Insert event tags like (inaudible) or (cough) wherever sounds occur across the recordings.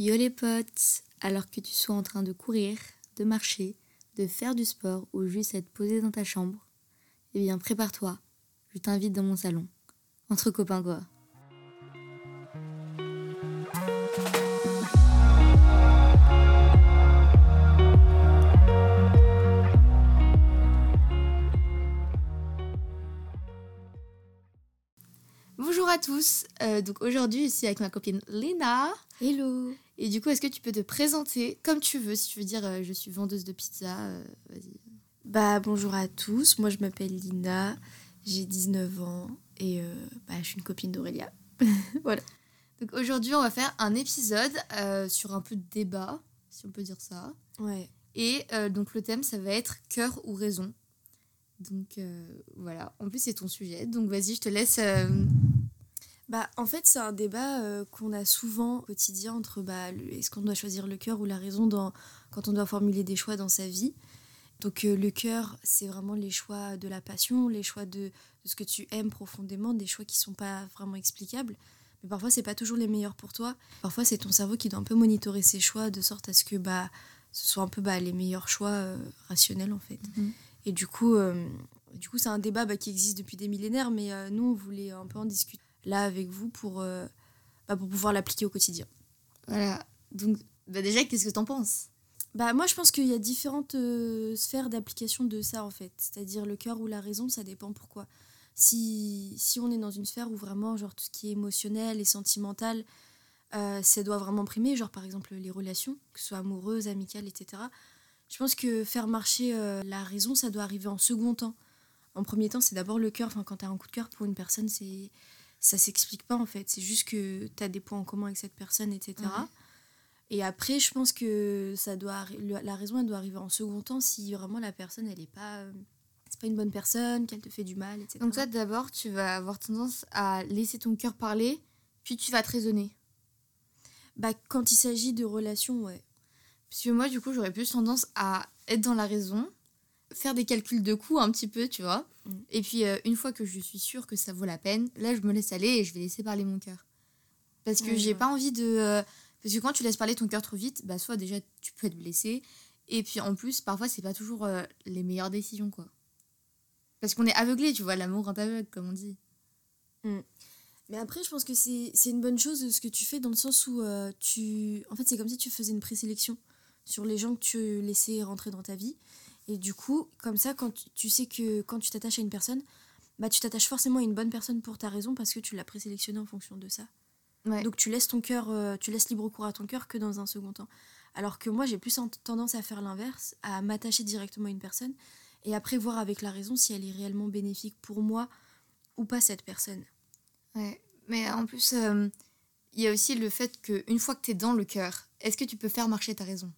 Yo les potes, alors que tu sois en train de courir, de marcher, de faire du sport ou juste être posé dans ta chambre, eh bien prépare-toi, je t'invite dans mon salon. Entre copains quoi. Bonjour à tous, Euh, donc aujourd'hui je suis avec ma copine Lena. Hello Et du coup, est-ce que tu peux te présenter comme tu veux Si tu veux dire euh, je suis vendeuse de pizza, euh, vas-y. Bah bonjour à tous, moi je m'appelle Lina, j'ai 19 ans et euh, bah, je suis une copine d'Aurélia. (laughs) voilà. Donc aujourd'hui, on va faire un épisode sur un peu de débat, si on peut dire ça. Ouais. Et donc le thème, ça va être cœur ou raison. Donc voilà, en plus c'est ton sujet. Donc vas-y, je te laisse. Bah en fait c'est un débat euh, qu'on a souvent au quotidien entre bah, est-ce qu'on doit choisir le cœur ou la raison dans, quand on doit formuler des choix dans sa vie. Donc euh, le cœur c'est vraiment les choix de la passion, les choix de, de ce que tu aimes profondément, des choix qui sont pas vraiment explicables. Mais parfois c'est pas toujours les meilleurs pour toi. Parfois c'est ton cerveau qui doit un peu monitorer ses choix de sorte à ce que bah ce soit un peu bah, les meilleurs choix euh, rationnels en fait. Mhm. Et du coup, euh, du coup c'est un débat bah, qui existe depuis des millénaires, mais euh, nous, on voulait un peu en discuter là avec vous pour, euh, bah, pour pouvoir l'appliquer au quotidien. Voilà. Donc bah, déjà, qu'est-ce que t'en penses? Bah, moi, je pense qu'il y a différentes euh, sphères d'application de ça, en fait. C'est-à-dire le cœur ou la raison, ça dépend pourquoi. Si, si on est dans une sphère où vraiment, genre, tout ce qui est émotionnel et sentimental, euh, ça doit vraiment primer, genre, par exemple, les relations, que ce soit amoureuses, amicales, etc. Je pense que faire marcher euh, la raison, ça doit arriver en second temps. En premier temps, c'est d'abord le cœur. Enfin, quand tu as un coup de cœur pour une personne, c'est ça s'explique pas, en fait. C'est juste que tu as des points en commun avec cette personne, etc. Ouais. Et après, je pense que ça doit, la raison, elle doit arriver en second temps si vraiment la personne, elle est pas, c'est pas une bonne personne, qu'elle te fait du mal, etc. Donc toi, d'abord, tu vas avoir tendance à laisser ton cœur parler, puis tu vas te raisonner. bah, quand il s'agit de relations, ouais. Parce que moi, du coup, j'aurais plus tendance à être dans la raison, faire des calculs de coûts un petit peu, tu vois. Mm. Et puis, euh, une fois que je suis sûre que ça vaut la peine, là, je me laisse aller et je vais laisser parler mon cœur. Parce que Ouais, j'ai ouais. pas envie de. euh, Parce que quand tu laisses parler ton cœur trop vite, bah, soit déjà, tu peux être blessé. Et puis, en plus, parfois, c'est pas toujours euh, les meilleures décisions, quoi. Parce qu'on est aveuglé, tu vois, l'amour rend aveugle, comme on dit. Mais après, je pense que c'est c'est une bonne chose ce que tu fais dans le sens où tu. En fait, c'est comme si tu faisais une présélection sur les gens que tu laissais rentrer dans ta vie. Et du coup, comme ça, quand tu, tu sais que quand tu t'attaches à une personne, bah, tu t'attaches forcément à une bonne personne pour ta raison parce que tu l'as présélectionnée en fonction de ça. Ouais. Donc tu laisses ton cœur, euh, tu laisses libre cours à ton cœur que dans un second temps. Alors que moi, j'ai plus en- tendance à faire l'inverse, à m'attacher directement à une personne et après voir avec la raison si elle est réellement bénéfique pour moi ou pas cette personne. Ouais, mais en plus, euh, il y a aussi le fait qu'une fois que tu es dans le cœur, est-ce que tu peux faire marcher ta raison?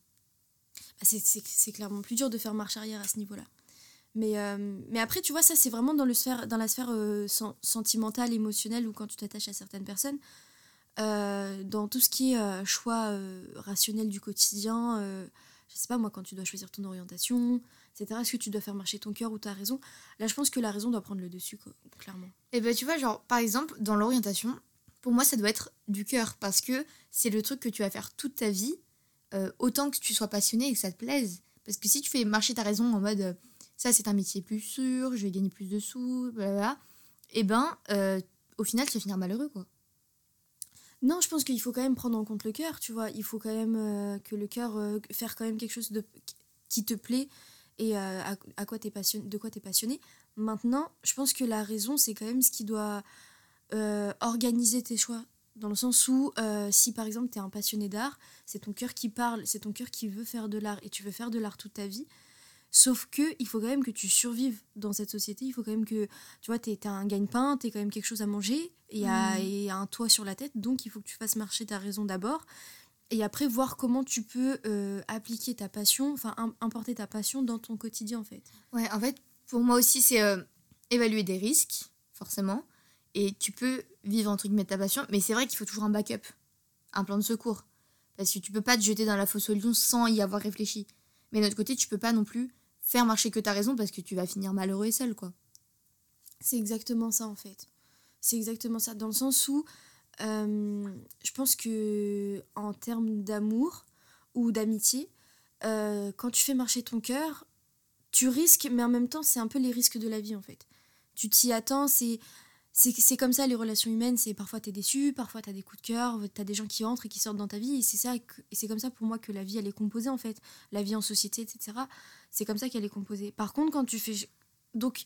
C'est- c'est clairement plus dur de faire marche arrière à ce niveau-là. Mais, euh, après, tu vois, ça, c'est vraiment dans, la sphère euh, sen- sentimentale, émotionnelle, ou quand tu t'attaches à certaines personnes. Euh, dans tout ce qui est choix rationnel du quotidien, je sais pas moi, quand tu dois choisir ton orientation, etc., est-ce que tu dois faire marcher ton cœur ou ta raison? Là, je pense que la raison doit prendre le dessus, clairement. Et ben tu vois, genre, par exemple, dans l'orientation, pour moi, ça doit être du cœur parce que c'est le truc que tu vas faire toute ta vie, euh, autant que tu sois passionné et que ça te plaise. Parce que si tu fais marcher ta raison en mode euh, ça, c'est un métier plus sûr, je vais gagner plus de sous, blablabla, et ben euh, au final, tu vas finir malheureux, quoi. Non, je pense qu'il faut quand même prendre en compte le cœur, tu vois. Il faut quand même que le cœur, faire quand même quelque chose de, qui te plaît et à, quoi passionné, de quoi tu es passionné. Maintenant, je pense que la raison, c'est quand même ce qui doit organiser tes choix. Dans le sens où, euh, si par exemple tu es un passionné d'art, c'est ton cœur qui parle, c'est ton cœur qui veut faire de l'art et tu veux faire de l'art toute ta vie. Sauf que il faut quand même que tu survives dans cette société. Il faut quand même que, tu vois, tu as un gagne-pain, tu quand même quelque chose à manger et, à- et un toit sur la tête. Donc il faut que tu fasses marcher ta raison d'abord. Et après, voir comment tu peux euh, appliquer ta passion, enfin im- importer ta passion dans ton quotidien en fait. Ouais, en fait, pour moi aussi, c'est euh, évaluer des risques, forcément. Et tu peux vivre entre guillemets ta passion, mais c'est vrai qu'il faut toujours un backup, un plan de secours. Parce que tu peux pas te jeter dans la fosse au lion sans y avoir réfléchi. Mais de l'autre côté, tu peux pas non plus faire marcher que ta raison parce que tu vas finir malheureux et seul, quoi. C'est exactement ça en fait. C'est exactement ça. Dans le sens où euh, je pense que en termes d'amour ou d'amitié, euh, quand tu fais marcher ton cœur, tu risques, mais en même temps, c'est un peu les risques de la vie en fait. Tu t'y attends, c'est c'est comme ça les relations humaines, c'est parfois t'es déçu, parfois t'as des coups de cœur, t'as des gens qui entrent et qui sortent dans ta vie, et c'est ça et c'est comme ça pour moi que la vie elle est composée en fait, la vie en société, etc. C'est comme ça qu'elle est composée. Par contre, quand tu fais donc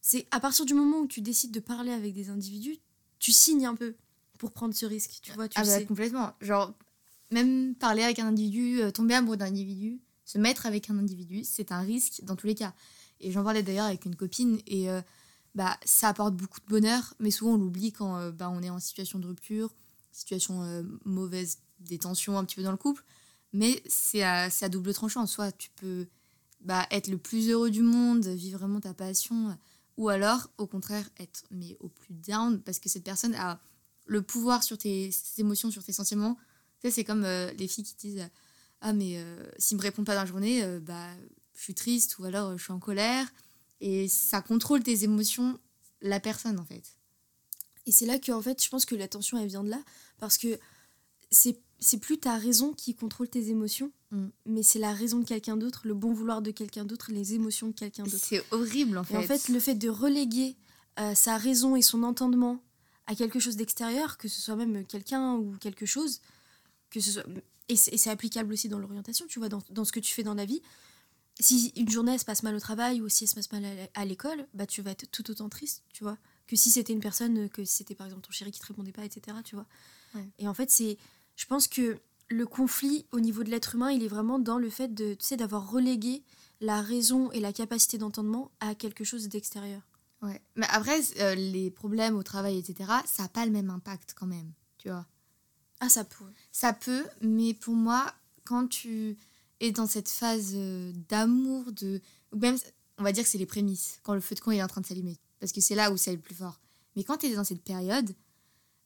c'est à partir du moment où tu décides de parler avec des individus, tu signes un peu pour prendre ce risque, tu vois, tu ah bah, sais. complètement. Genre même parler avec un individu, euh, tomber amoureux d'un individu, se mettre avec un individu, c'est un risque dans tous les cas. Et j'en parlais d'ailleurs avec une copine et euh, bah, ça apporte beaucoup de bonheur, mais souvent on l'oublie quand euh, bah, on est en situation de rupture, situation euh, mauvaise, des tensions un petit peu dans le couple. Mais c'est à, à, double tranchant. Soit tu peux bah, être le plus heureux du monde, vivre vraiment ta passion, ou alors au contraire être mais au plus down parce que cette personne a le pouvoir sur tes, émotions, sur tes sentiments. Tu sais, c'est comme euh, les filles qui disent Ah, mais s'il me répond pas dans la journée, bah, je suis triste ou alors je suis en colère et ça contrôle tes émotions, la personne en fait. Et c'est là que en fait, je pense que la tension elle vient de là parce que c'est c'est plus ta raison qui contrôle tes émotions, mm. mais c'est la raison de quelqu'un d'autre, le bon vouloir de quelqu'un d'autre, les émotions de quelqu'un d'autre. C'est horrible en fait. Et en fait, le fait de reléguer euh, sa raison et son entendement à quelque chose d'extérieur, que ce soit même quelqu'un ou quelque chose, que ce soit et c'est applicable aussi dans l'orientation, tu vois, dans, dans, ce que tu fais dans la vie, si une journée se passe mal au travail ou si elle se passe mal à l'école, bah tu vas être tout autant triste, tu vois, que si c'était une personne, que si c'était par exemple ton chéri qui te répondait pas, etc. Tu vois. Et en fait, c'est, je pense que le conflit au niveau de l'être humain, il est vraiment dans le fait de, tu sais, d'avoir relégué la raison et la capacité d'entendement à quelque chose d'extérieur. Ouais. Mais après, euh, les problèmes au travail, etc., ça n'a pas le même impact quand même, tu vois. Ah, ça peut. Ça peut, mais pour moi, quand tu et dans cette phase euh, d'amour, de. même, on va dire que c'est les prémices, quand le feu de camp est en train de s'allumer. Parce que c'est là où c'est le plus fort. Mais quand tu es dans cette période,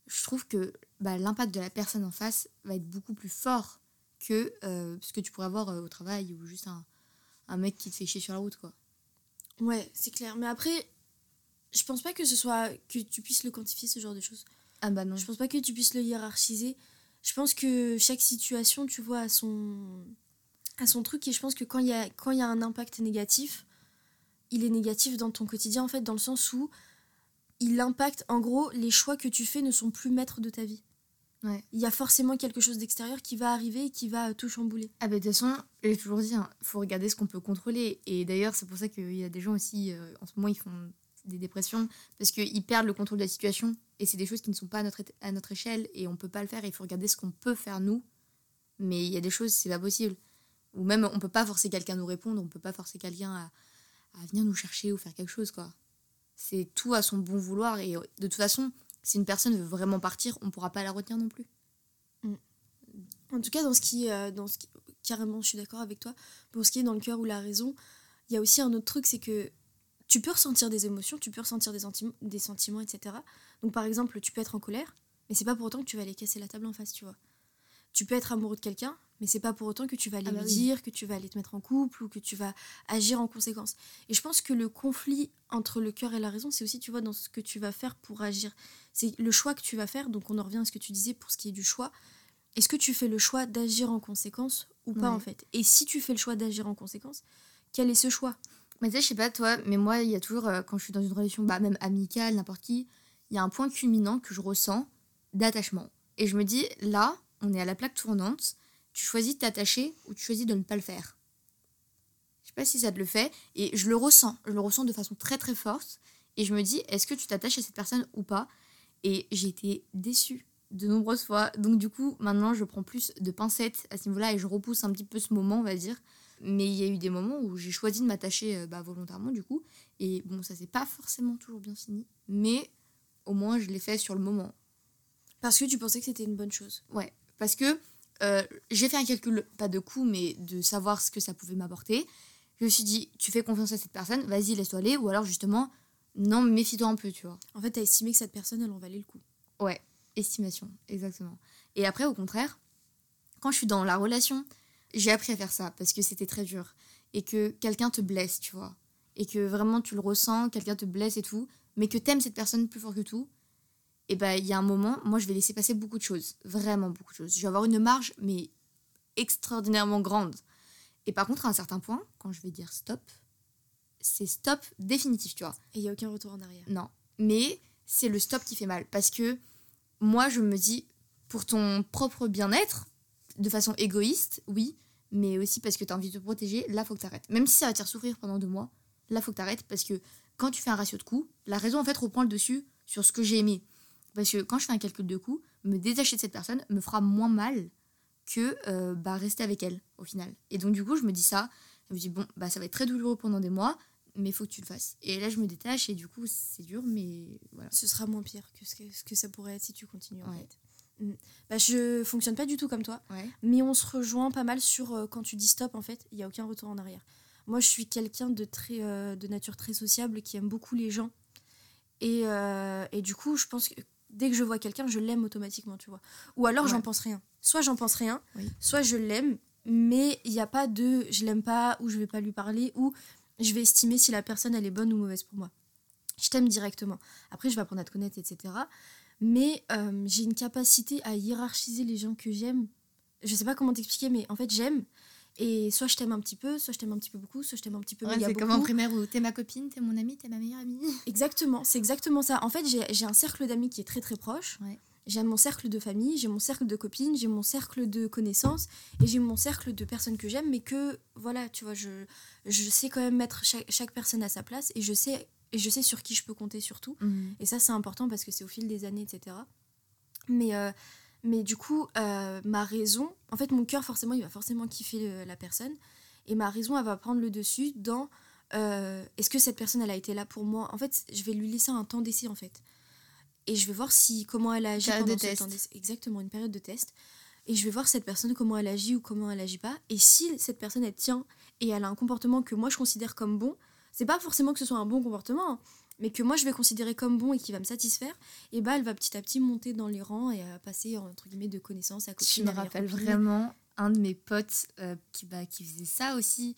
je trouve que bah, l'impact de la personne en face va être beaucoup plus fort que euh, ce que tu pourrais avoir euh, au travail ou juste un, un, mec qui te fait chier sur la route, quoi. Ouais, c'est clair. Mais après, je pense pas que ce soit. que tu puisses le quantifier, ce genre de choses. Ah bah non. Je pense pas que tu puisses le hiérarchiser. Je pense que chaque situation, tu vois, a son à son truc et je pense que quand il y a, quand y a un impact négatif, il est négatif dans ton quotidien en fait, dans le sens où il impacte, en gros, les choix que tu fais ne sont plus maîtres de ta vie. Ouais. Il y a forcément quelque chose d'extérieur qui va arriver et qui va tout chambouler. Ah bah de toute façon, j'ai toujours dit, il hein, faut regarder ce qu'on peut contrôler. Et d'ailleurs, c'est pour ça qu'il y a des gens aussi, euh, en ce moment, ils font des dépressions, parce qu'ils perdent le contrôle de la situation. Et c'est des choses qui ne sont pas à notre, à notre échelle et on peut pas le faire. Il faut regarder ce qu'on peut faire nous. Mais il y a des choses, c'est pas possible. Ou même, on peut pas forcer quelqu'un à nous répondre, on peut pas forcer quelqu'un à, à, venir nous chercher ou faire quelque chose, quoi. C'est tout à son bon vouloir. Et de toute façon, si une personne veut vraiment partir, on pourra pas la retenir non plus. Mm. En tout cas, dans ce qui, euh, dans ce qui, carrément, je suis d'accord avec toi. Pour ce qui est dans le cœur ou la raison, il y a aussi un autre truc, c'est que tu peux ressentir des émotions, tu peux ressentir des, des sentiments, etc. Donc, par exemple, tu peux être en colère, mais c'est pas pour autant que tu vas aller casser la table en face, tu vois. Tu peux être amoureux de quelqu'un, mais c'est pas pour autant que tu vas aller ah bah lui dire, que tu vas aller te mettre en couple ou que tu vas agir en conséquence. Et je pense que le conflit entre le cœur et la raison, c'est aussi, tu vois, dans ce que tu vas faire pour agir. C'est le choix que tu vas faire. Donc on en revient à ce que tu disais pour ce qui est du choix. Est-ce que tu fais le choix d'agir en conséquence ou pas en fait? Et si tu fais le choix d'agir en conséquence, quel est ce choix? Mais tu sais, je sais pas toi, mais moi, il y a toujours, euh, quand je suis dans une relation, bah, même amicale, n'importe qui, il y a un point culminant que je ressens d'attachement. Et je me dis, là, on est à la plaque tournante tu choisis de t'attacher ou tu choisis de ne pas le faire. Je sais pas si ça te le fait, et je le ressens, je le ressens de façon très très forte, et je me dis, est-ce que tu t'attaches à cette personne ou pas? Et j'ai été déçue de nombreuses fois, donc du coup, maintenant, je prends plus de pincettes à ce niveau-là, et je repousse un petit peu ce moment, on va dire. Mais il y a eu des moments où j'ai choisi de m'attacher euh, bah, volontairement, du coup, et bon, ça s'est pas forcément toujours bien fini, mais au moins, je l'ai fait sur le moment. Parce que tu pensais que c'était une bonne chose. Ouais, parce que euh, j'ai fait un calcul, pas de coût, mais de savoir ce que ça pouvait m'apporter. Je me suis dit, tu fais confiance à cette personne, vas-y, laisse-toi aller. Ou alors, justement, non, méfie-toi un peu, tu vois. En fait, t'as estimé que cette personne, elle en valait le coup. Ouais, estimation, exactement. Et après, au contraire, quand je suis dans la relation, j'ai appris à faire ça parce que c'était très dur. Et que quelqu'un te blesse, tu vois. Et que vraiment, tu le ressens, quelqu'un te blesse et tout. Mais que t'aimes cette personne plus fort que tout. Et bah il y a un moment, moi je vais laisser passer beaucoup de choses, vraiment beaucoup de choses. Je vais avoir une marge, mais extraordinairement grande. Et par contre, à un certain point, quand je vais dire stop, c'est stop définitif, tu vois. Et il n'y a aucun retour en arrière. Non. Mais c'est le stop qui fait mal. Parce que moi, je me dis, pour ton propre bien-être, de façon égoïste, oui, mais aussi parce que tu as envie de te protéger, là, faut que tu arrêtes. Même si ça va te faire souffrir pendant deux mois, là, faut que tu arrêtes parce que quand tu fais un ratio de coûts, la raison, en fait, reprend le dessus sur ce que j'ai aimé. Parce que quand je fais un calcul de coûts, me détacher de cette personne me fera moins mal que euh, bah, rester avec elle, au final. Et donc, du coup, je me dis ça. Je me dis, bon, bah, ça va être très douloureux pendant des mois, mais il faut que tu le fasses. Et là, je me détache et du coup, c'est dur, mais voilà. Ce sera moins pire que ce que, ce que ça pourrait être si tu continues, en fait. Mm. Bah, je fonctionne pas du tout comme toi, mais on se rejoint pas mal sur euh, quand tu dis stop, en fait, il n'y a aucun retour en arrière. Moi, je suis quelqu'un de, très, euh, de nature très sociable qui aime beaucoup les gens. Et, et du coup, je pense que dès que je vois quelqu'un, je l'aime automatiquement, tu vois. Ou alors, j'en pense rien. Soit j'en pense rien, soit je l'aime, mais il n'y a pas de je l'aime pas, ou je vais pas lui parler, ou je vais estimer si la personne, elle est bonne ou mauvaise pour moi. Je t'aime directement. Après, je vais apprendre à te connaître, etc. Mais euh, j'ai une capacité à hiérarchiser les gens que j'aime. Je sais pas comment t'expliquer, mais en fait, j'aime. Et soit je t'aime un petit peu, soit je t'aime un petit peu beaucoup, soit je t'aime un petit peu ouais, C'est comme en primaire où t'es ma copine, t'es mon amie, t'es ma meilleure amie. (laughs) Exactement, c'est exactement ça. En fait, j'ai un cercle d'amis qui est très très proche. J'ai mon cercle de famille, j'ai mon cercle de copines, j'ai mon cercle de connaissances et j'ai mon cercle de personnes que j'aime, mais que voilà, tu vois, je, je sais quand même mettre chaque, personne à sa place et je sais, et je sais sur qui je peux compter surtout. Mhm. Et ça, c'est important parce que c'est au fil des années, etc. Mais euh, mais du coup, euh, ma raison, en fait, mon cœur, forcément, il va forcément kiffer la personne. Et ma raison, elle va prendre le dessus dans euh, est-ce que cette personne, elle a été là pour moi? En fait, je vais lui laisser un temps d'essai, en fait. Et je vais voir si comment elle agit pendant ce temps d'essai. Exactement, une période de test. Et je vais voir cette personne, comment elle agit ou comment elle agit pas. Et si cette personne, elle tient et elle a un comportement que moi, je considère comme bon, c'est pas forcément que ce soit un bon comportement. Mais que moi je vais considérer comme bon et qui va me satisfaire, et bah elle va petit à petit monter dans les rangs et passer entre guillemets de connaissance à copine. Je me rappelle vraiment un de mes potes euh, qui, bah, qui faisait ça aussi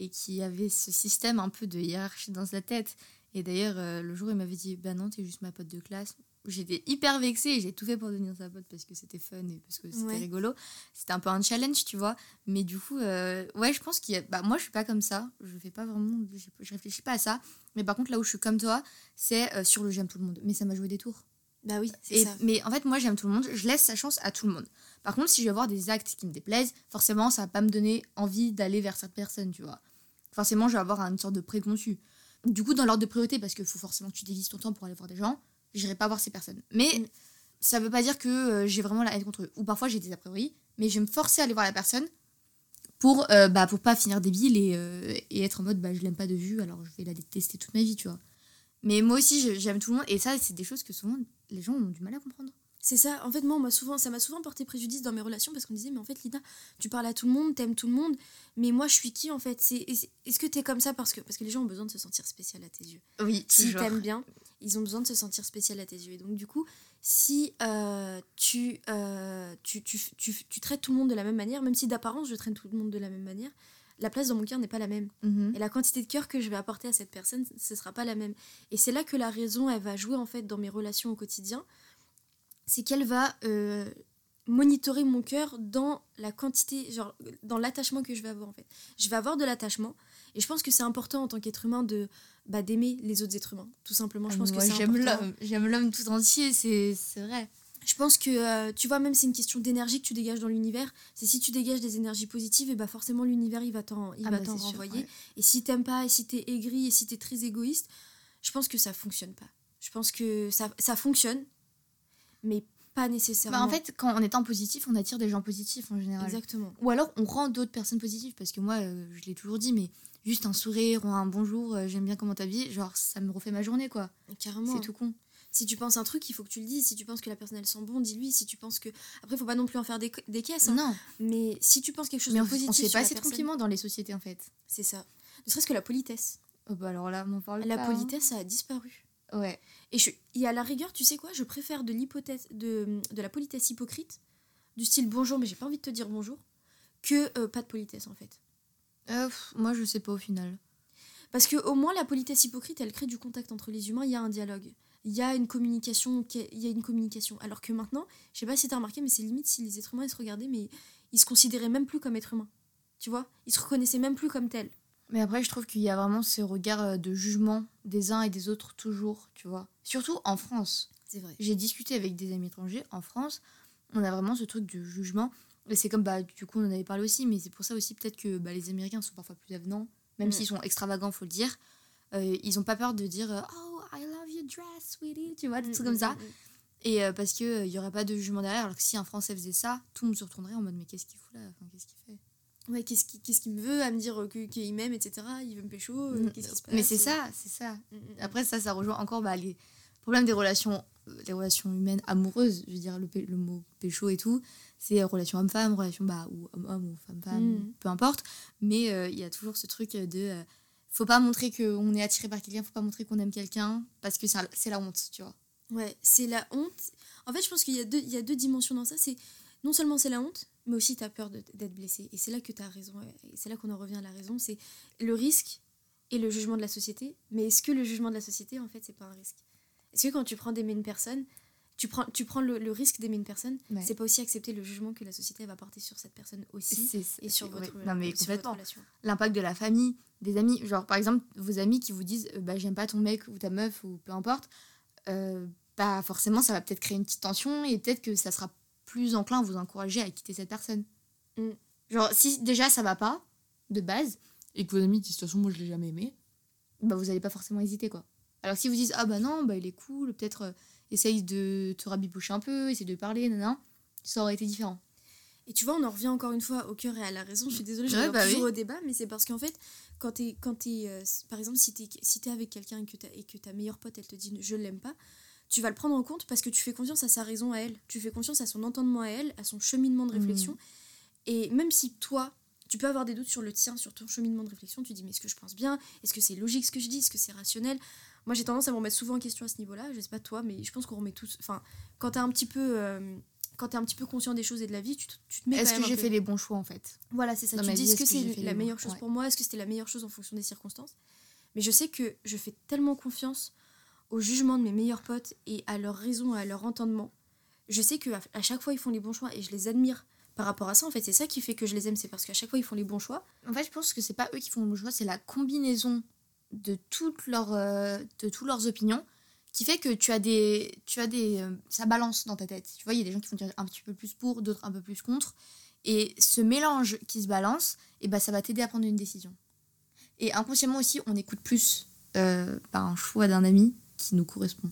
et qui avait ce système un peu de hiérarchie dans sa tête. Et d'ailleurs, euh, le jour, il m'avait dit Bah non, t'es juste ma pote de classe. J'étais hyper vexée et j'ai tout fait pour devenir sa pote parce que c'était fun et parce que c'était rigolo. C'était un peu un challenge, tu vois. Mais du coup, euh, ouais, je pense qu'il y a. Bah, moi, je suis pas comme ça. Je fais pas vraiment. Je, réfléchis pas à ça. Mais par contre, là où je suis comme toi, c'est euh, sur le j'aime tout le monde. Mais ça m'a joué des tours. Bah oui, c'est ça. Mais en fait, moi, j'aime tout le monde. Je laisse sa chance à tout le monde. Par contre, si je vais avoir des actes qui me déplaisent, forcément, ça va pas me donner envie d'aller vers cette personne, tu vois. Forcément, je vais avoir une sorte de préconçu. Du coup, dans l'ordre de priorité, parce qu'il faut forcément que tu dévises ton temps pour aller voir des gens, j'irai pas voir ces personnes. Mais ça mm. ça veut pas dire que euh, j'ai vraiment la haine contre eux. Ou parfois j'ai des a priori, mais je vais me forcer à aller voir la personne pour euh, bah pour pas finir débile et, euh, et être en mode bah je l'aime pas de vue alors je vais la détester toute ma vie, tu vois. Mais moi aussi j'aime tout le monde et ça c'est des choses que souvent les gens ont du mal à comprendre. C'est ça. En fait, moi, souvent, ça m'a souvent porté préjudice dans mes relations parce qu'on disait, mais en fait, Lina, tu parles à tout le monde, t'aimes tout le monde, mais moi, je suis qui en fait? Est-ce que t'es comme ça parce que, parce que les gens ont besoin de se sentir spécial à tes yeux? Oui, Si t'aimes bien, ils ont besoin de se sentir spécial à tes yeux. Et donc, du coup, si euh, tu, euh, tu, tu, tu, tu, traites tout le monde de la même manière, même si d'apparence, je traite tout le monde de la même manière, la place dans mon cœur n'est pas la même. Mhm. Et la quantité de cœur que je vais apporter à cette personne, ce sera pas la même. Et c'est là que la raison, elle va jouer en fait dans mes relations au quotidien c'est qu'elle va euh, monitorer mon cœur dans la quantité, genre dans l'attachement que je vais avoir en fait. Je vais avoir de l'attachement et je pense que c'est important en tant qu'être humain de bah, d'aimer les autres êtres humains, tout simplement. Je pense que j'aime l'homme, j'aime l'homme tout entier, c'est vrai. Je pense que, euh, tu vois, même c'est une question d'énergie que tu dégages dans l'univers. C'est si tu dégages des énergies positives, et bah forcément l'univers il va t'en il ah va bah, t'en renvoyer. Et si t'aimes pas, et si t'es aigri, et si t'es très égoïste, je pense que ça fonctionne pas. Je pense que ça, ça fonctionne, mais pas nécessairement. Bah en fait, quand en étant positif, on attire des gens positifs en général. Exactement. Ou alors on rend d'autres personnes positives parce que moi, euh, je l'ai toujours dit, mais juste un sourire ou un bonjour, euh, j'aime bien comment t'habilles, genre ça me refait ma journée quoi. Carrément. C'est tout con. Si tu penses un truc, il faut que tu le dises. Si tu penses que la personne elle sent bon, dis-lui. Si tu penses que. Après, faut pas non plus en faire des, des caisses. Hein. Non. Mais si tu penses quelque chose de positif. On fait pas assez de compliments dans les sociétés en fait. C'est ça. Ne serait-ce que la politesse. Oh bah alors là, m'en parle La hein. politesse, ça a disparu. Ouais. Et, je, et à la rigueur, tu sais quoi Je préfère de, l'hypothèse, de, de la politesse hypocrite, du style bonjour, mais j'ai pas envie de te dire bonjour, que euh, pas de politesse en fait. Euh, moi, je sais pas au final. Parce que au moins, la politesse hypocrite, elle crée du contact entre les humains, il y a un dialogue. il y a une communication, il y a une communication. Alors que maintenant, je sais pas si tu as remarqué, mais c'est limite si les êtres humains ils se regardaient, mais ils se considéraient même plus comme êtres humains. Tu vois? Ils se reconnaissaient même plus comme tels. Mais après, je trouve qu'il y a vraiment ce regard euh, de jugement des uns et des autres toujours, tu vois. Surtout en France. C'est vrai. J'ai discuté avec des amis étrangers en France, on a vraiment ce truc de jugement. Et c'est comme, bah, du coup, on en avait parlé aussi, mais c'est pour ça aussi peut-être que bah, les Américains sont parfois plus avenants, même Mm. s'ils sont extravagants, faut le dire. Euh, ils ont pas peur de dire euh, Oh, I love your dress, sweetie, tu vois, des trucs comme ça. Et euh, parce qu'il n'y aurait pas de jugement derrière, alors que si un Français faisait ça, tout le monde se retournerait en mode Mais qu'est-ce qu'il fout là? Enfin, Qu'est-ce qu'il fait? Ouais, qu'est-ce qu'il me veut à me dire que- qu'il m'aime, etc. Il veut me pécho, euh, qu'est-ce qui se passe Mm. Mais c'est ça, c'est ça. Mm, mm. Après, ça, ça rejoint encore bah, les problèmes des relations, euh, les relations humaines amoureuses. Je veux dire, le, le mot pécho et tout, c'est euh, relation homme-femme, relation bah, ou homme-homme ou femme-femme, Mm. peu importe. Mais euh, il y a toujours ce truc de. euh, faut pas montrer qu'on est attiré par quelqu'un, faut pas montrer qu'on aime quelqu'un, parce que c'est la honte, tu vois. Ouais, c'est la honte. En fait, je pense qu'il y, a deux- il y a deux dimensions dans ça. C'est non seulement c'est la honte, mais aussi tu as peur d'être blessé. Et c'est là que tu as raison. Et c'est là qu'on en revient à la raison. C'est le risque et le jugement de la société. Mais est-ce que le jugement de la société, en fait, c'est pas un risque? Est-ce que quand tu prends d'aimer une personne, tu prends, tu prends le, le risque d'aimer une personne, Ouais. c'est pas aussi accepter le jugement que la société va porter sur cette personne aussi et sur votre, ouais. Non, mais sur complètement. relation? L'impact de la famille, des amis. Genre, par exemple, vos amis qui vous disent euh, bah, J'aime pas ton mec ou ta meuf ou peu importe. euh, bah, forcément, ça va peut-être créer une petite tension et peut-être que ça sera plus enclin à vous encourager à quitter cette personne. Mm. Genre, si déjà ça va pas, de base, et que vos amis disent de toute façon, moi je l'ai jamais aimé, bah vous allez pas forcément hésiter quoi. Alors, si vous dites Ah bah non, bah il est cool, peut-être euh, essaye de te rabiboucher un peu, essaye de parler, nan, ça aurait été différent. Et tu vois, on en revient encore une fois au cœur et à la raison. Je suis désolée, je Ouais, bah toujours oui. au débat, mais c'est parce qu'en fait, quand t'es, quand t'es, euh, par exemple, si t'es, si t'es avec quelqu'un et que, t'as- et que ta meilleure pote, elle te dit je l'aime pas, tu vas le prendre en compte parce que tu fais confiance à sa raison à elle. Tu fais confiance à son entendement à elle, à son cheminement de Mhm. réflexion. Et même si toi, tu peux avoir des doutes sur le tien, sur ton cheminement de réflexion, tu dis mais est-ce que je pense bien? Est-ce que c'est logique ce que je dis? Est-ce que c'est rationnel? Moi, j'ai tendance à me remettre souvent en question à ce niveau-là. Je sais pas toi, mais je pense qu'on remet tous. Enfin, quand t'es un petit peu. euh, quand t'es un petit peu conscient des choses et de la vie, tu te, tu te mets Est-ce que j'ai peu- fait les bons choix en fait? Voilà, c'est ça. Dans tu te dis, est-ce que c'est la meilleure chose ouais. pour moi? Est-ce que c'était la meilleure chose en fonction des circonstances? Mais je sais que je fais tellement confiance au jugement de mes meilleurs potes et à leur raison, à leur entendement. Je sais que à chaque fois, ils font les bons choix et je les admire par rapport à ça. En fait, c'est ça qui fait que je les aime. C'est parce qu'à chaque fois, ils font les bons choix. En fait, je pense que c'est pas eux qui font le bon choix, c'est la combinaison de toutes leurs, euh, de toutes leurs opinions qui fait que tu as des. Tu as des euh, ça balance dans ta tête. Tu vois, il y a des gens qui vont dire un petit peu plus pour, d'autres un peu plus contre. Et ce mélange qui se balance, et ben, ça va t'aider à prendre une décision. Et inconsciemment aussi, on écoute plus euh, par un choix d'un ami qui nous correspond.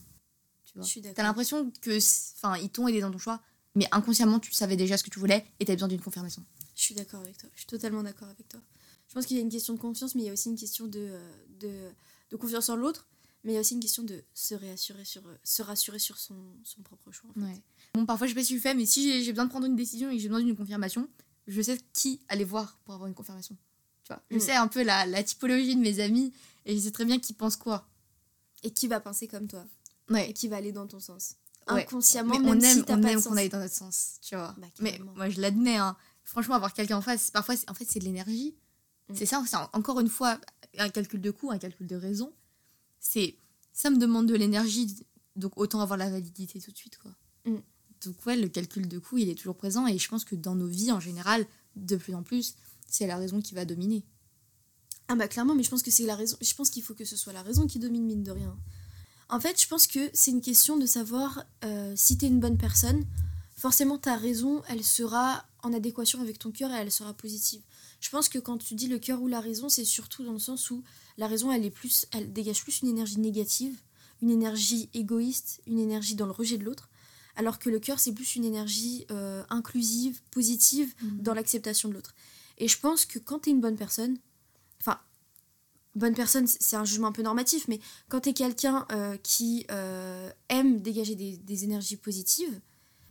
Tu vois. T'as l'impression que, enfin, ils t'ont aidé dans ton choix, mais inconsciemment, tu savais déjà ce que tu voulais et t'avais besoin d'une confirmation. Je suis d'accord avec toi. Je suis totalement d'accord avec toi. Je pense qu'il y a une question de confiance, mais il y a aussi une question de, euh, de, de confiance en l'autre. Mais il y a aussi une question de se réassurer sur, euh, se rassurer sur son, son propre choix. en fait. Ouais. Bon, parfois, je sais pas si tu le fais, mais si j'ai besoin de prendre une décision et que j'ai besoin d'une confirmation, je sais qui aller voir pour avoir une confirmation. Tu vois, je Mm. sais un peu la, la typologie de mes amis et je sais très bien qui pensent quoi. Et qui va penser comme toi et Ouais. qui va aller dans ton sens. Ouais. Inconsciemment, Mais on même aime, si on pas aime qu'on aille dans notre sens, tu vois. Bah, mais moi, je l'admets, hein. Franchement, avoir quelqu'un en face, parfois, c'est- en fait, c'est de l'énergie. Mm. C'est ça, c'est encore une fois un calcul de coût, un calcul de raison. C'est ça me demande de l'énergie, donc autant avoir la validité tout de suite, quoi. Mm. Donc ouais, le calcul de coût, il est toujours présent et je pense que dans nos vies en général, de plus en plus, c'est la raison qui va dominer. Ah bah clairement, mais je pense que c'est la raison. Je pense qu'il faut que ce soit la raison qui domine mine de rien. En fait, je pense que c'est une question de savoir euh, si t'es une bonne personne. Forcément, ta raison, elle sera en adéquation avec ton cœur et elle sera positive. Je pense que quand tu dis le cœur ou la raison, c'est surtout dans le sens où la raison, elle est plus, elle dégage plus une énergie négative, une énergie égoïste, une énergie dans le rejet de l'autre, alors que le cœur, c'est plus une énergie euh, inclusive, positive, dans l'acceptation de l'autre. Et je pense que quand tu es une bonne personne, enfin, bonne personne, c'est un jugement un peu normatif, mais quand tu es quelqu'un euh, qui euh, aime dégager des, énergies positives,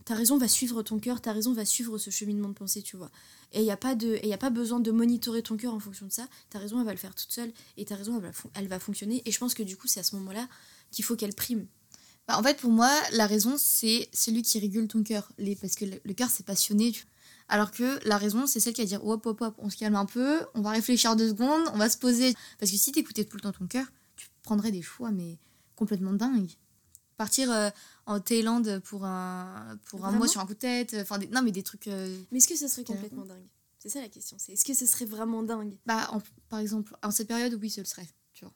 ta raison va suivre ton cœur, ta raison va suivre ce cheminement de pensée, tu vois. Et il n'y a, pas de- a pas besoin de monitorer ton cœur en fonction de ça. Ta raison, elle va le faire toute seule, et ta raison, elle va, fonctionner. Et je pense que du coup, c'est à ce moment-là qu'il faut qu'elle prime. Bah, en fait, pour moi, la raison, c'est celui qui régule ton cœur. Parce que le, le cœur, c'est passionné. tu- Alors que la raison, c'est celle qui va dire hop, hop, hop, on se calme un peu, on va réfléchir deux secondes, on va se poser. Parce que si t'écoutais tout le temps ton cœur, tu prendrais des choix, mais complètement dingues. partir euh, en Thaïlande pour un, pour un mois sur un coup de tête. Enfin, des- non, mais des trucs. euh, Mais est-ce que ce serait complètement dingue? C'est ça la question. C'est est-ce que ce serait vraiment dingue? Bah, en- par exemple, en cette période, oui, ce le serait. Tu vois.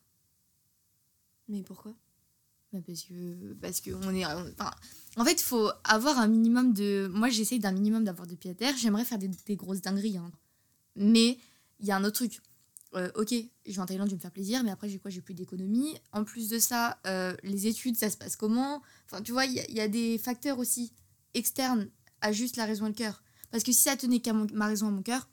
Mais pourquoi? Parce que. Parce que on est. en fait, faut avoir un minimum de. Moi, j'essaye d'un minimum d'avoir de pied à terre. J'aimerais faire des, grosses dingueries. hein. Mais il y a un autre truc. Euh, ok, je vais en Thaïlande, je vais me faire plaisir, mais après, j'ai quoi? J'ai plus d'économie. En plus de ça, euh, les études, ça se passe comment? Enfin, tu vois, il y, a- des facteurs aussi externes à juste la raison et le cœur. Parce que si ça tenait qu'à ma raison à mon cœur,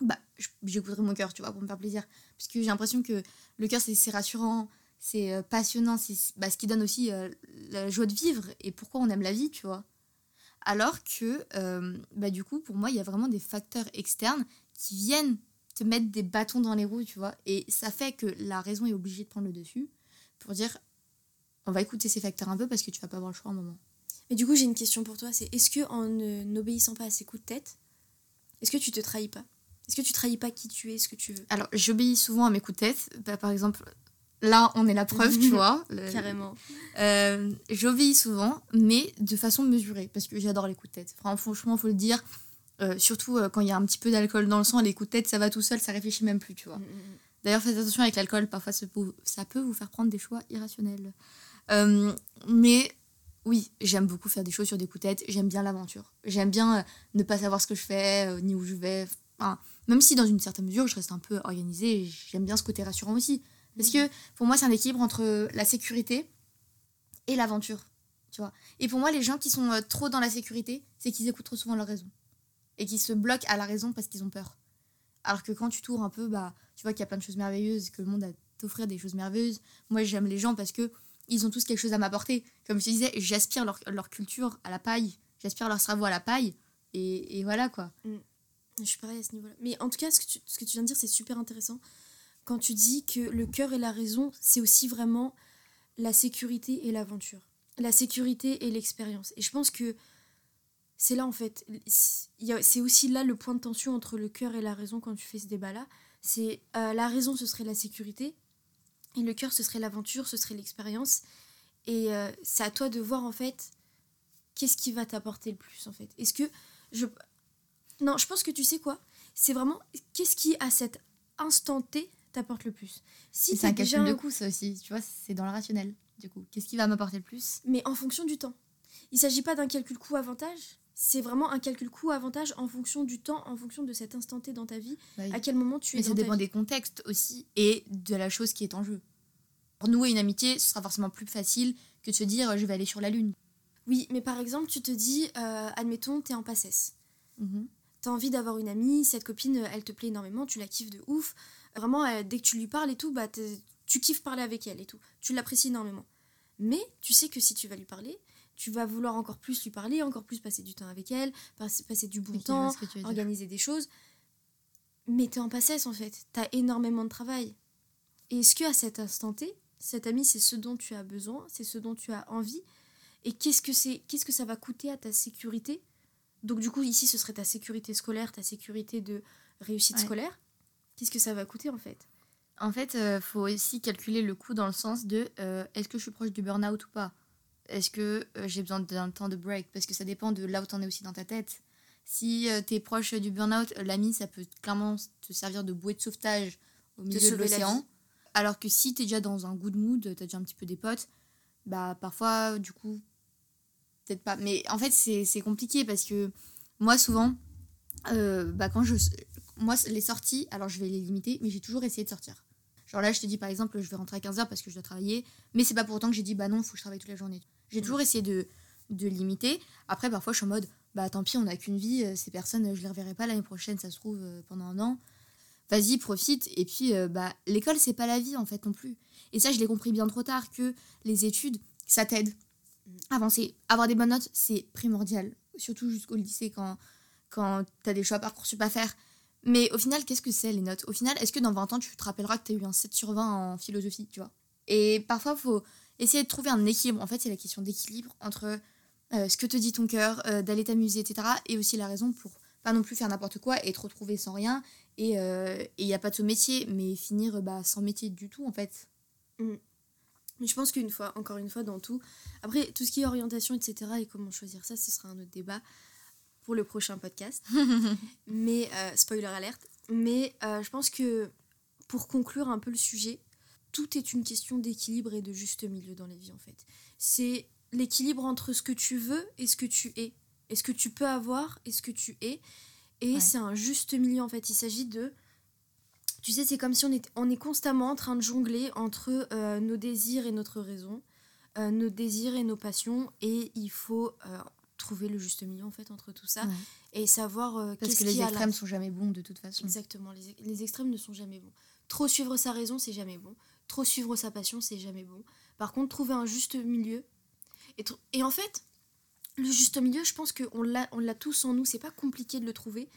bah, j'écouterais mon cœur, tu vois, pour me faire plaisir. Parce que j'ai l'impression que le cœur, c'est rassurant, c'est euh, passionnant, c'est bah, ce qui donne aussi euh, la joie de vivre et pourquoi on aime la vie, tu vois. Alors que, euh, bah, du coup, pour moi, il y a vraiment des facteurs externes qui viennent te mettre des bâtons dans les roues, tu vois. Et ça fait que la raison est obligée de prendre le dessus pour dire on va écouter ces facteurs un peu parce que tu vas pas avoir le choix à un moment. Mais du coup, j'ai une question pour toi. C'est est-ce que en n'obéissant pas à ces coups de tête, est-ce que tu te trahis pas? Est-ce que tu trahis pas qui tu es, ce que tu veux? Alors, j'obéis souvent à mes coups de tête. Bah, par exemple, là, on est la preuve, tu (laughs) vois. Le- Carrément. Euh, J'obéis souvent, mais de façon mesurée, parce que j'adore les coups de tête. Enfin, franchement, faut le dire. euh, surtout euh, quand il y a un petit peu d'alcool dans le sang, les coups de tête, ça va tout seul, ça réfléchit même plus, tu vois. D'ailleurs, faites attention avec l'alcool, parfois ça peut, ça peut vous faire prendre des choix irrationnels. Mais oui, j'aime beaucoup faire des choses sur des coups de tête, j'aime bien l'aventure. J'aime bien ne pas savoir ce que je fais, ni où je vais. Enfin, même si dans une certaine mesure, je reste un peu organisée, j'aime bien ce côté rassurant aussi. Parce que pour moi, c'est un équilibre entre la sécurité et l'aventure. Tu vois. Et pour moi, les gens qui sont euh, trop dans la sécurité, c'est qu'ils écoutent trop souvent leur raison. Et qui se bloquent à la raison parce qu'ils ont peur. Alors que quand tu tours un peu, bah, tu vois qu'il y a plein de choses merveilleuses, que le monde a t'offrir des choses merveilleuses. Moi, j'aime les gens parce que ils ont tous quelque chose à m'apporter. Comme je te disais, j'aspire leur, leur culture à la paille, j'aspire leur cerveau à la paille. Et, et voilà quoi. Je suis pareil à ce niveau-là. Mais en tout cas, ce que tu, ce que tu viens de dire, c'est super intéressant. Quand tu dis que le cœur et la raison, c'est aussi vraiment la sécurité et l'aventure. La sécurité et l'expérience. Et je pense que c'est là, en fait, c'est aussi là le point de tension entre le cœur et la raison quand tu fais ce débat-là. C'est euh, la raison, ce serait la sécurité. Et le cœur, ce serait l'aventure, ce serait l'expérience. Et euh, c'est à toi de voir, en fait, qu'est-ce qui va t'apporter le plus, en fait. Est-ce que je... Non, je pense que tu sais quoi? C'est vraiment qu'est-ce qui, à cet instant T, t'apporte le plus. Si c'est un t'es calcul de coût, ça aussi. Tu vois, c'est dans le rationnel. Du coup, qu'est-ce qui va m'apporter le plus? Mais en fonction du temps. Il ne s'agit pas d'un calcul coût-avantage, c'est vraiment un calcul coût-avantage en fonction du temps, en fonction de cet instant T dans ta vie, Bah oui. à quel moment tu es Mais ça dépend vie. des contextes aussi et de la chose qui est en jeu. Pour nouer une amitié, ce sera forcément plus facile que de se dire euh, je vais aller sur la lune. Oui, mais par exemple, tu te dis, euh, admettons, t'es en passesse. Mhm. T'as envie d'avoir une amie, cette copine, elle te plaît énormément, tu la kiffes de ouf. Vraiment, euh, dès que tu lui parles et tout, bah, tu kiffes parler avec elle et tout. Tu l'apprécies énormément. Mais tu sais que si tu vas lui parler, tu vas vouloir encore plus lui parler, encore plus passer du temps avec elle, pas- passer du bon temps, organiser des choses. Mais t'es en passesse en fait, t'as énormément de travail. Et est-ce que à cet instant T, cet ami, c'est ce dont tu as besoin, c'est ce dont tu as envie? Et qu'est-ce que c'est, qu'est-ce que ça va coûter à ta sécurité? Donc du coup, ici, ce serait ta sécurité scolaire, ta sécurité de réussite Ouais. scolaire. Qu'est-ce que ça va coûter en fait? En fait, il faut aussi calculer le coût dans le sens de euh, est-ce que je suis proche du burn-out ou pas? Est-ce que euh, j'ai besoin d'un temps de break? Parce que ça dépend de là où t'en es aussi dans ta tête. Si tu es proche du burn-out, euh, l'ami, ça peut clairement te servir de bouée de sauvetage au milieu de l'océan. Alors que si tu es déjà dans un good mood, tu as déjà un petit peu des potes, bah parfois, du coup, peut-être pas. Mais en fait, c'est c'est compliqué parce que moi, souvent, euh, bah, quand je. Moi, les sorties, alors je vais les limiter, mais j'ai toujours essayé de sortir. Genre là, je te dis par exemple, je vais rentrer à 15h parce que je dois travailler, mais c'est pas pour autant que j'ai dit bah non, faut que je travaille toute la journée. J'ai Mm. toujours essayé de, de limiter. Après, parfois, je suis en mode bah tant pis, on n'a qu'une vie, euh, ces personnes, euh, je les reverrai pas l'année prochaine, ça se trouve, euh, pendant un an. Vas-y, profite. Et puis, bah, l'école, c'est pas la vie en fait non plus. Et ça, je l'ai compris bien trop tard que les études, ça t'aide. Mm. Avancer, avoir des bonnes notes, c'est primordial. Surtout jusqu'au lycée quand, quand t'as des choix parcoursup à faire. Mais au final, qu'est-ce que c'est les notes? Au final, est-ce que dans 20 ans, tu te rappelleras que tu as eu un 7 sur 20 en philosophie, tu vois? Et parfois, faut essayer de trouver un équilibre. En fait, c'est la question d'équilibre entre euh, ce que te dit ton cœur, euh, d'aller t'amuser, etc. Et aussi la raison pour pas non plus faire n'importe quoi et te retrouver sans rien. Et il n'y a pas de ce métier, mais finir bah, sans métier du tout, en fait. Mais je pense qu'une fois, encore une fois, dans tout. Après, tout ce qui est orientation, etc., et comment choisir ça, ce sera un autre débat pour le prochain podcast. (laughs) Mais, euh, spoiler alerte. Mais euh, je pense que pour conclure un peu le sujet, tout est une question d'équilibre et de juste milieu dans la vie, en fait. C'est l'équilibre entre ce que tu veux et ce que tu es. Et ce que tu peux avoir et ce que tu es. Et c'est un juste milieu, en fait. Il s'agit de tu sais, c'est comme si on est, on est constamment en train de jongler entre euh, nos désirs et notre raison, euh, nos désirs et nos passions, et il faut trouver le juste milieu en fait entre tout ça et savoir parce que les extrêmes sont jamais bons de toute façon. Exactement, les, les, extrêmes ne sont jamais bons. Trop suivre sa raison, c'est jamais bon. Trop suivre sa passion, c'est jamais bon. Par contre, trouver un juste milieu et, et en fait, le juste milieu, je pense qu'on l'a, on l'a tous en nous. C'est pas compliqué de le trouver.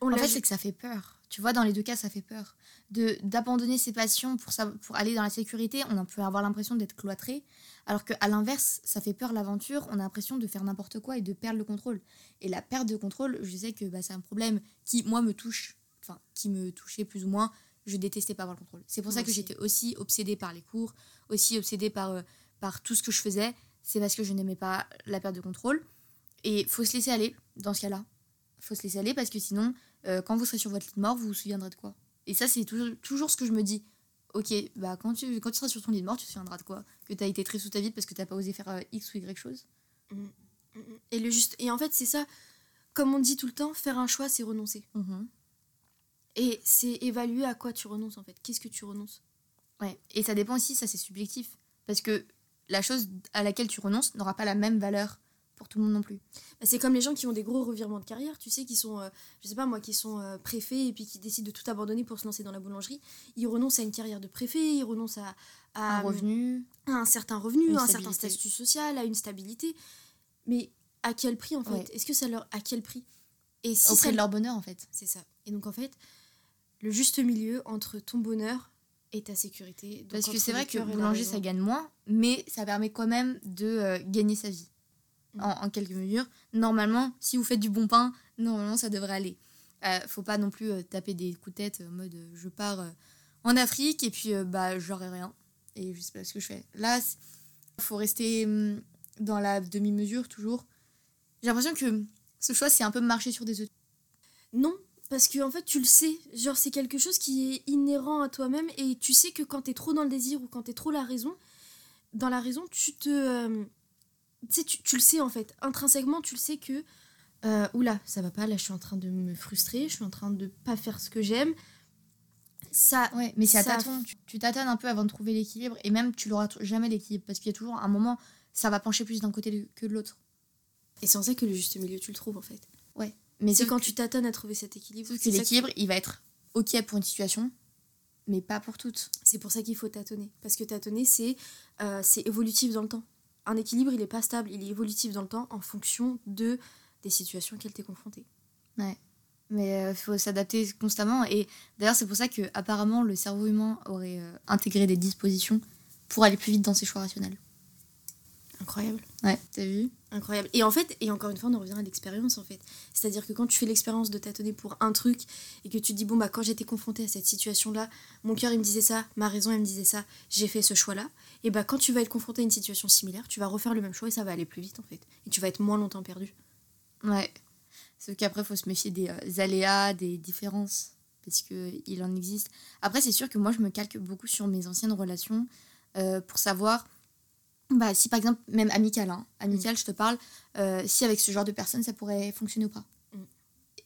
On en fait, c'est que ça fait peur. Tu vois, dans les deux cas, ça fait peur. De d'abandonner ses passions pour, ça, pour aller dans la sécurité, on peut avoir l'impression d'être cloîtré. Alors qu'à l'inverse, ça fait peur l'aventure, on a l'impression de faire n'importe quoi et de perdre le contrôle. Et la perte de contrôle, je sais que bah, c'est un problème qui, moi, me touche. Enfin, qui me touchait plus ou moins. Je détestais pas avoir le contrôle. C'est pour ça que j'étais aussi obsédée par les cours, aussi obsédée par, euh, par tout ce que je faisais. C'est parce que je n'aimais pas la perte de contrôle. Et faut se laisser aller dans ce cas-là. Faut se laisser aller parce que sinon, euh, quand vous serez sur votre lit de mort, vous vous souviendrez de quoi? Et ça, c'est toujours, toujours ce que je me dis. Ok, bah quand tu, quand tu seras sur ton lit de mort, tu te souviendras de quoi? Que tu as été triste toute ta vie parce que tu n'as pas osé faire euh, X ou Y chose? Mm, mm, mm. Et, le juste, et en fait, c'est ça, comme on dit tout le temps, faire un choix, c'est renoncer. Et c'est évaluer à quoi tu renonces en fait. Qu'est-ce que tu renonces? Ouais, et ça dépend aussi, ça c'est subjectif. Parce que la chose à laquelle tu renonces n'aura pas la même valeur pour tout le monde non plus. Bah, c'est comme les gens qui ont des gros revirements de carrière, tu sais, qui sont, euh, je sais pas moi, qui sont euh, préfets et puis qui décident de tout abandonner pour se lancer dans la boulangerie. Ils renoncent à une carrière de préfet, ils renoncent à, un revenu, à un certain revenu, à un certain statut social, à une stabilité. Mais à quel prix en fait? Est-ce que ça leur à quel prix? Et si Auprès de leur bonheur en fait. C'est ça. Et donc en fait, le juste milieu entre ton bonheur et ta sécurité. Parce que c'est vrai que boulanger ça gagne moins, mais ça permet quand même de euh, gagner sa vie en, quelques mesures. Normalement, si vous faites du bon pain, normalement ça devrait aller. Euh, faut pas non plus euh, taper des coups de tête en mode euh, je pars en Afrique et puis bah j'aurai rien et je sais pas ce que je fais. Là, il faut rester hum, dans la demi-mesure toujours. J'ai l'impression que ce choix c'est un peu marcher sur des œufs. Non, parce que en fait tu le sais, genre c'est quelque chose qui est inhérent à toi-même et tu sais que quand t'es trop dans le désir ou quand t'es trop la raison, dans la raison tu te tu, tu le sais en fait. Intrinsèquement, tu le sais que. Euh, oula, ça va pas, là je suis en train de me frustrer, je suis en train de pas faire ce que j'aime. Ça, ouais, mais c'est à tâtons. Tu t'attends un peu avant de trouver l'équilibre et même tu l'auras jamais l'équilibre parce qu'il y a toujours un moment, ça va pencher plus d'un côté que de l'autre. Et c'est en ça que le juste milieu, tu le trouves en fait. Ouais. Mais c'est quand tu t'attends à trouver cet équilibre. que l'équilibre, il va être ok pour une situation, mais pas pour toutes. C'est pour ça qu'il faut tâtonner. Parce que tâtonner, c'est euh, c'est évolutif dans le temps un équilibre, il n'est pas stable, il est évolutif dans le temps en fonction de des situations auxquelles tu es confronté. Ouais. Mais il euh, faut s'adapter constamment. Et d'ailleurs, c'est pour ça que apparemment le cerveau humain aurait euh, intégré des dispositions pour aller plus vite dans ses choix rationnels. Incroyable. Ouais, t'as vu? Incroyable. Et en fait, et encore une fois, on en revient à l'expérience en fait. C'est-à-dire que quand tu fais l'expérience de tâtonner pour un truc et que tu te dis, bon, bah, quand j'étais confrontée à cette situation-là, mon cœur il me disait ça, ma raison elle me disait ça, j'ai fait ce choix-là, et bah, quand tu vas être confronté à une situation similaire, tu vas refaire le même choix et ça va aller plus vite en fait. Et tu vas être moins longtemps perdu. Ouais. Sauf qu'après, il faut se méfier des euh, aléas, des différences, parce qu'il en existe. Après, c'est sûr que moi, je me calque beaucoup sur mes anciennes relations euh, pour savoir bah, si par exemple, même amical, hein, amical, je te parle, euh, si avec ce genre de personnes ça pourrait fonctionner ou pas. Mm.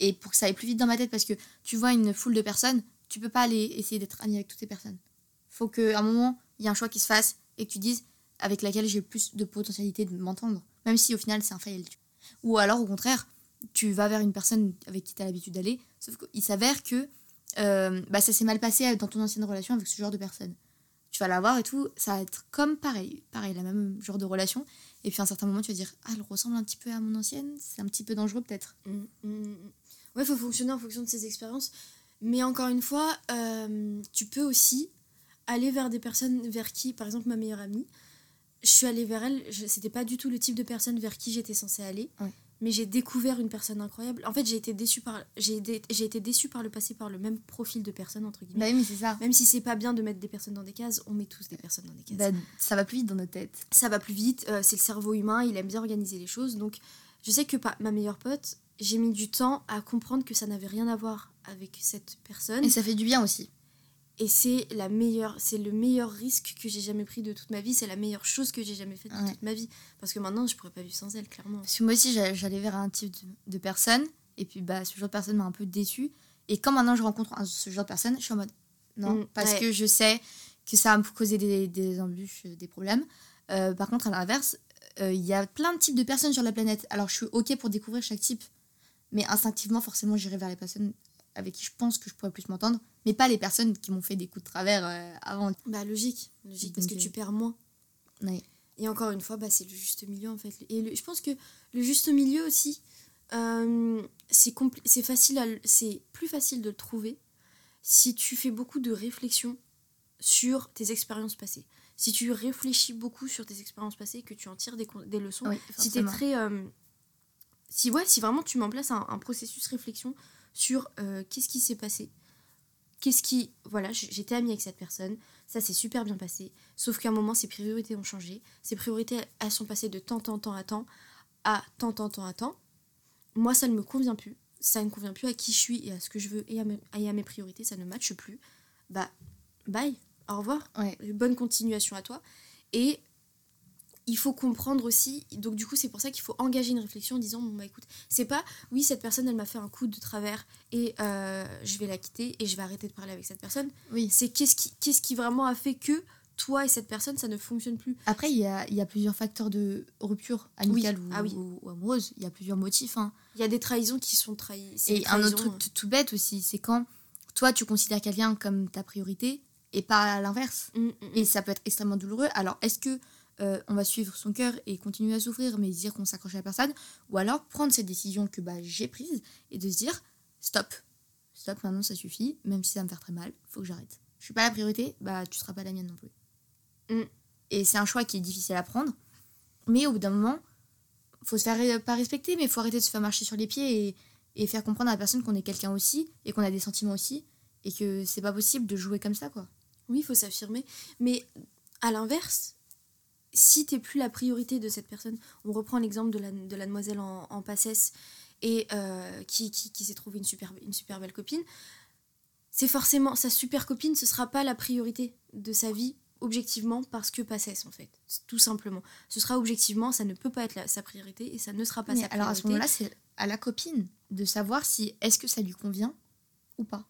Et pour que ça aille plus vite dans ma tête, parce que tu vois une foule de personnes, tu peux pas aller essayer d'être ami avec toutes ces personnes. Faut qu'à un moment, il y ait un choix qui se fasse et que tu dises avec laquelle j'ai plus de potentialité de m'entendre, même si au final c'est un fail. Ou alors au contraire, tu vas vers une personne avec qui tu as l'habitude d'aller, sauf qu'il s'avère que euh, bah, ça s'est mal passé dans ton ancienne relation avec ce genre de personne tu vas la voir et tout, ça va être comme pareil, pareil, la même genre de relation. Et puis à un certain moment, tu vas dire, ah, elle ressemble un petit peu à mon ancienne, c'est un petit peu dangereux peut-être. Mmh, mmh, mmh. Ouais, il faut fonctionner en fonction de ses expériences. Mais encore une fois, euh, tu peux aussi aller vers des personnes vers qui, par exemple, ma meilleure amie, je suis allée vers elle, c'était pas du tout le type de personne vers qui j'étais censée aller. Mais j'ai découvert une personne incroyable. En fait, j'ai été déçue par j'ai dé- j'ai été déçue par le passé par le même profil de personne entre guillemets. Bah oui, mais c'est ça. Même si c'est pas bien de mettre des personnes dans des cases, on met tous des personnes dans des cases. Bah, ça va plus vite dans notre tête. ça va plus vite, euh, c'est le cerveau humain, il aime bien organiser les choses. Donc, je sais que pa- ma meilleure pote, j'ai mis du temps à comprendre que ça n'avait rien à voir avec cette personne. Et ça fait du bien aussi. Et c'est la meilleure, c'est le meilleur risque que j'ai jamais pris de toute ma vie. C'est la meilleure chose que j'ai jamais faite de Ouais. toute ma vie. Parce que maintenant, je pourrais pas vivre sans elle, clairement. Parce que moi aussi, j'a- j'allais vers un type de, de personne. Et puis, bah, ce genre de personne m'a un peu déçue. Et quand maintenant je rencontre un- ce genre de personne, je suis en mode non. Mm, parce ouais. que je sais que ça va me causer des, des embûches, euh, des problèmes. Euh, par contre, à l'inverse, euh, il y a plein de types de personnes sur la planète. Alors, je suis OK pour découvrir chaque type. Mais instinctivement, forcément, j'irai vers les personnes avec qui je pense que je pourrais plus m'entendre. Mais pas les personnes qui m'ont fait des coups de travers euh, avant. Bah, logique. Logique, parce que tu euh, perds moins. Ouais. Et encore une fois, bah, c'est le juste milieu en fait. Et le- je pense que le juste milieu aussi, euh, c'est facile, c'est plus facile de le trouver si tu fais beaucoup de réflexion sur tes expériences passées. Si tu réfléchis beaucoup sur tes expériences passées, que tu en tires des, des leçons. Oui, si t'es forcément. très, euh, si ouais, si vraiment tu mets en place un, un processus réflexion sur euh, qu'est-ce qui s'est passé, qu'est-ce qui, voilà, j'étais amie avec cette personne, ça s'est super bien passé. Sauf qu'à un moment, ses priorités ont changé. Ses priorités, elles sont passées de tant, tant, tant à tant à tant, tant, tant à tant. Moi, ça ne me convient plus. Ça ne convient plus à qui je suis et à ce que je veux et à, me- et à mes priorités. Ça ne matche plus. Bah, bye. Au revoir. Ouais. Bonne continuation à toi. Et il faut comprendre aussi. Donc, du coup, c'est pour ça qu'il faut engager une réflexion en disant Bon, bah écoute, c'est pas oui, cette personne, elle m'a fait un coup de travers et euh, je vais la quitter et je vais arrêter de parler avec cette personne Oui. c'est qu'est-ce qui, qu'est-ce qui vraiment a fait que toi et cette personne, ça ne fonctionne plus. Après, il y a, il y a plusieurs facteurs de rupture amicale Oui. ou, Ah oui. ou- ou amoureuse. Il y a plusieurs motifs. hein. Il y a des trahisons qui sont trahies. Et un autre truc tout, tout bête aussi, c'est quand toi, tu considères quelqu'un comme ta priorité et pas à l'inverse. euh, mm, mm, Et ça peut être extrêmement douloureux. Alors, est-ce que euh, on va suivre son cœur et continuer à souffrir, mais dire qu'on s'accroche à la personne Ou alors prendre cette décision que bah, j'ai prise et de se dire stop, stop, maintenant ça suffit, même si ça va me faire très mal, faut que j'arrête. Je suis pas la priorité, bah tu seras pas la mienne non plus. Mm. Et c'est un choix qui est difficile à prendre, mais au bout d'un moment, faut se faire euh, pas respecter, mais faut arrêter de se faire marcher sur les pieds et, et faire comprendre à la personne qu'on est quelqu'un aussi et qu'on a des sentiments aussi et que c'est pas possible de jouer comme ça quoi. Oui, il faut s'affirmer. Mais à l'inverse, si t'es plus la priorité de cette personne, on reprend l'exemple de la, de la demoiselle en, en passesse et euh, qui, qui, qui s'est trouvée une super, une super belle copine, c'est forcément sa super copine, ce sera pas la priorité de sa vie objectivement parce que passesse en fait, tout simplement. Ce sera objectivement, ça ne peut pas être la- sa priorité et ça ne sera pas Mais sa alors à ce moment-là, c'est à la copine de savoir si est-ce que ça lui convient ou pas.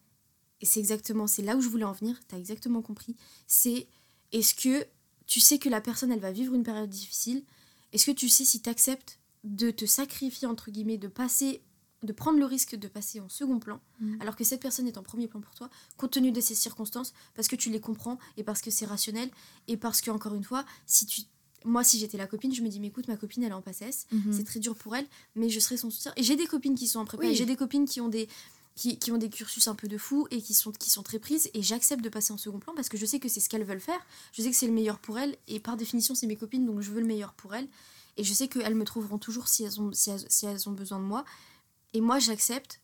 Et c'est exactement, c'est là où je voulais en venir, t'as exactement compris. C'est est-ce que tu sais que la personne, elle va vivre une période difficile Est-ce que tu sais si t'acceptes de te sacrifier, entre guillemets, de passer, de prendre le risque de passer en second plan, Mhm. alors que cette personne est en premier plan pour toi, compte tenu de ces circonstances, parce que tu les comprends et parce que c'est rationnel, et parce que, encore une fois, si tu. Moi, si j'étais la copine, je me dis, mais écoute, ma copine, elle est en passesse, c'est très dur pour elle, mais je serai son soutien. Et j'ai des copines qui sont en prépa, Oui. j'ai des copines qui ont des, qui, ont des cursus un peu de fou et qui sont, qui sont très prises, et j'accepte de passer en second plan parce que je sais que c'est ce qu'elles veulent faire, je sais que c'est le meilleur pour elles, et par définition, c'est mes copines, donc je veux le meilleur pour elles, et je sais qu'elles me trouveront toujours si elles, ont, si, elles, si elles ont besoin de moi. Et moi, j'accepte,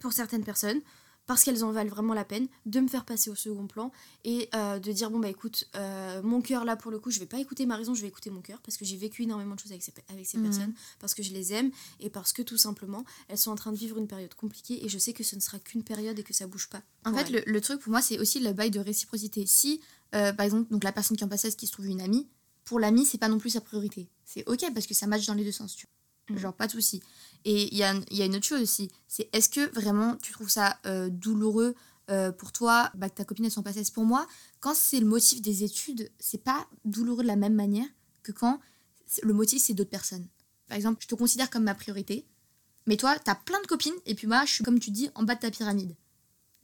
pour certaines personnes, parce qu'elles en valent vraiment la peine, de me faire passer au second plan et euh, de dire bon bah écoute, euh, mon cœur là pour le coup, je vais pas écouter ma raison, je vais écouter mon cœur parce que j'ai vécu énormément de choses avec ces, avec ces Mhm. personnes, parce que je les aime et parce que tout simplement elles sont en train de vivre une période compliquée et je sais que ce ne sera qu'une période et que ça bouge pas. En fait, le, le truc pour moi, c'est aussi le bail de réciprocité. Si, euh, par exemple, donc la personne qui en passait, qui se trouve une amie, pour l'amie, c'est pas non plus sa priorité. C'est ok parce que ça match dans les deux sens. Tu vois. Mhm. Genre, pas de souci. Et il y a, y a une autre chose aussi. C'est est-ce que vraiment tu trouves ça euh, douloureux euh, pour toi bah, que ta copine elle s'en passesse Pour moi, quand c'est le motif des études, c'est pas douloureux de la même manière que quand le motif c'est d'autres personnes. Par exemple, je te considère comme ma priorité, mais toi, t'as plein de copines, et puis moi, je suis, comme tu dis, en bas de ta pyramide.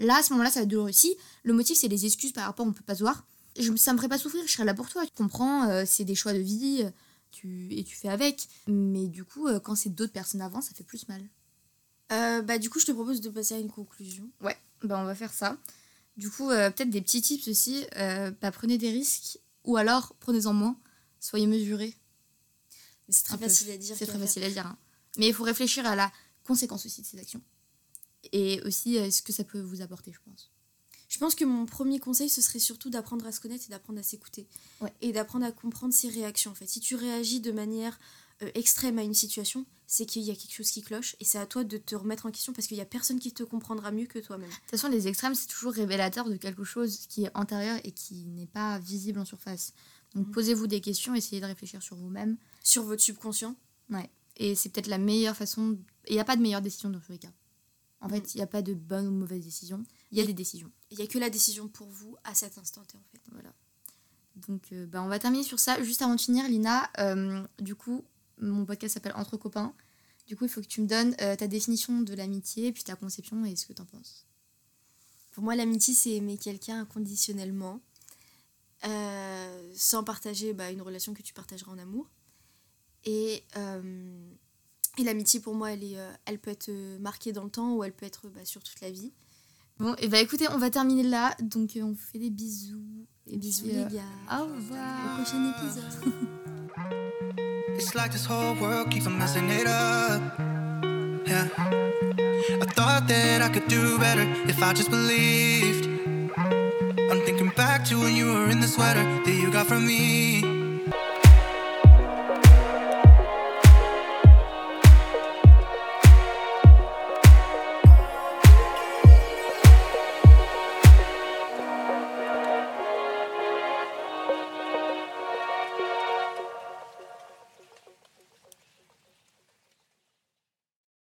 Là, à ce moment-là, ça va être douloureux. Si le motif, c'est les excuses par rapport, on peut pas se voir, je, ça me ferait pas souffrir, je serais là pour toi. Tu comprends, euh, c'est des choix de vie, tu, et tu fais avec. Mais du coup, euh, quand c'est d'autres personnes avant, ça fait plus mal. Euh, bah du coup je te propose de passer à une conclusion. Ouais, bah on va faire ça. Du coup, euh, peut-être des petits tips aussi. euh, bah, prenez des risques, ou alors prenez-en moins. Soyez mesurés. Mais c'est très facile à dire. C'est très facile à dire. hein. Mais il faut réfléchir à la conséquence aussi de ces actions. Et aussi à ce que ça peut vous apporter, je pense. Je pense que mon premier conseil, ce serait surtout d'apprendre à se connaître et d'apprendre à s'écouter. Ouais. Et d'apprendre à comprendre ses réactions. En fait, si tu réagis de manière euh, extrême à une situation, c'est qu'il y a quelque chose qui cloche. Et c'est à toi de te remettre en question parce qu'il n'y a personne qui te comprendra mieux que toi-même. De toute façon, les extrêmes, c'est toujours révélateur de quelque chose qui est antérieur et qui n'est pas visible en surface. Donc Mhm. posez-vous des questions, essayez de réfléchir sur vous-même. Sur votre subconscient. Ouais. Et c'est peut-être la meilleure façon. Il n'y a pas de meilleure décision dans tous les cas. En fait, il n'y a pas de bonne ou mauvaise décision. Il y a Et- des décisions. Il n'y a que la décision pour vous à cet instant T en fait. Voilà. Donc, euh, bah, on va terminer sur ça. Juste avant de finir, Lina, euh, du coup, mon podcast s'appelle Entre copains. Du coup, il faut que tu me donnes euh, ta définition de l'amitié, puis ta conception et ce que tu en penses. Pour moi, l'amitié, c'est aimer quelqu'un inconditionnellement, euh, sans partager bah, une relation que tu partageras en amour. Et, et l'amitié, pour moi, elle, est, elle peut être marquée dans le temps ou elle peut être bah, sur toute la vie. Bon, et bah écoutez, on va terminer là. Donc, euh, on vous fait des bisous. Et Bisous puis, euh, les gars. Au Au revoir. prochain épisode. It's like this whole world keeps on messing it up. Yeah. I thought that I could do better if I just believed. I'm thinking back to when you were in the sweater that you got from me.